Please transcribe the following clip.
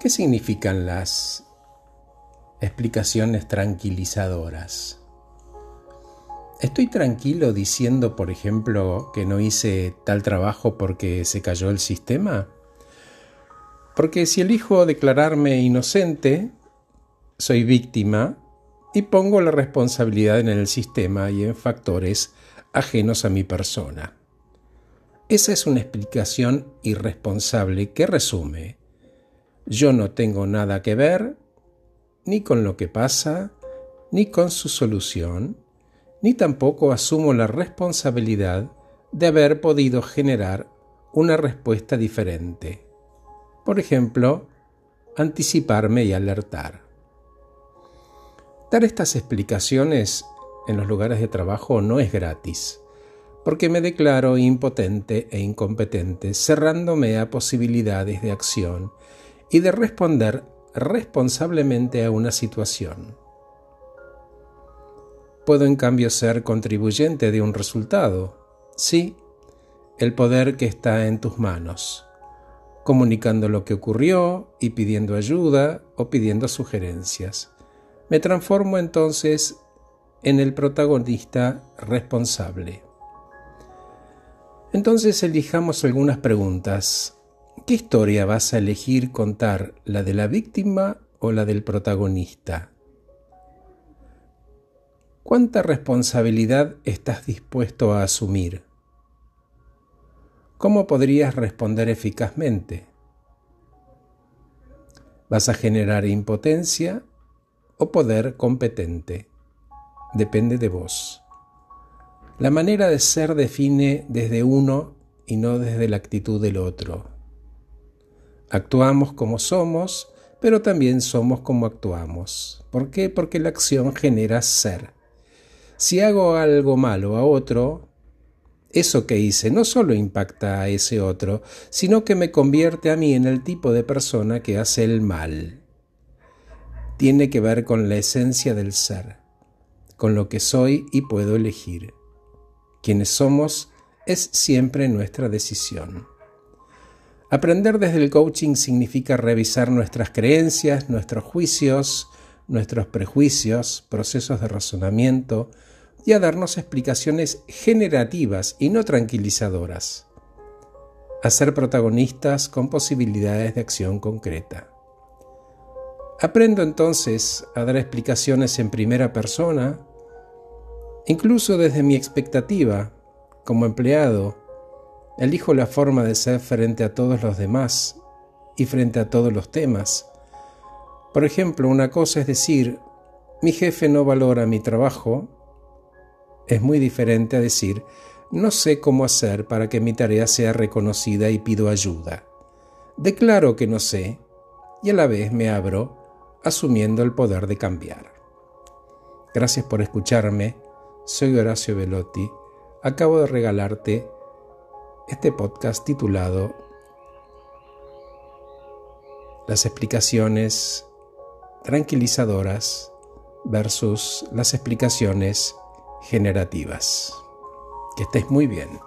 ¿Qué significan las explicaciones tranquilizadoras? ¿Estoy tranquilo diciendo, por ejemplo, que no hice tal trabajo porque se cayó el sistema? Porque si elijo declararme inocente, soy víctima y pongo la responsabilidad en el sistema y en factores ajenos a mi persona. Esa es una explicación irresponsable que resume yo no tengo nada que ver ni con lo que pasa, ni con su solución, ni tampoco asumo la responsabilidad de haber podido generar una respuesta diferente. Por ejemplo, anticiparme y alertar. Dar estas explicaciones en los lugares de trabajo no es gratis, porque me declaro impotente e incompetente, cerrándome a posibilidades de acción y de responder responsablemente a una situación. Puedo en cambio ser contribuyente de un resultado, sí, el poder que está en tus manos, comunicando lo que ocurrió y pidiendo ayuda o pidiendo sugerencias. Me transformo entonces en el protagonista responsable. Entonces elijamos algunas preguntas ¿Qué historia vas a elegir contar, la de la víctima o la del protagonista? ¿Cuánta responsabilidad estás dispuesto a asumir? ¿Cómo podrías responder eficazmente? ¿Vas a generar impotencia o poder competente? Depende de vos. La manera de ser define desde uno y no desde la actitud del otro. Actuamos como somos, pero también somos como actuamos. ¿Por qué? Porque la acción genera ser. Si hago algo malo a otro, eso que hice no solo impacta a ese otro, sino que me convierte a mí en el tipo de persona que hace el mal. Tiene que ver con la esencia del ser, con lo que soy y puedo elegir. Quienes somos es siempre nuestra decisión. Aprender desde el coaching significa revisar nuestras creencias, nuestros juicios, nuestros prejuicios, procesos de razonamiento y a darnos explicaciones generativas y no tranquilizadoras. A ser protagonistas con posibilidades de acción concreta. Aprendo entonces a dar explicaciones en primera persona, incluso desde mi expectativa como empleado Elijo la forma de ser frente a todos los demás y frente a todos los temas. Por ejemplo, una cosa es decir, mi jefe no valora mi trabajo, es muy diferente a decir, no sé cómo hacer para que mi tarea sea reconocida y pido ayuda. Declaro que no sé y a la vez me abro asumiendo el poder de cambiar. Gracias por escucharme. Soy Horacio Velotti. Acabo de regalarte este podcast titulado Las explicaciones tranquilizadoras versus las explicaciones generativas. Que estés muy bien.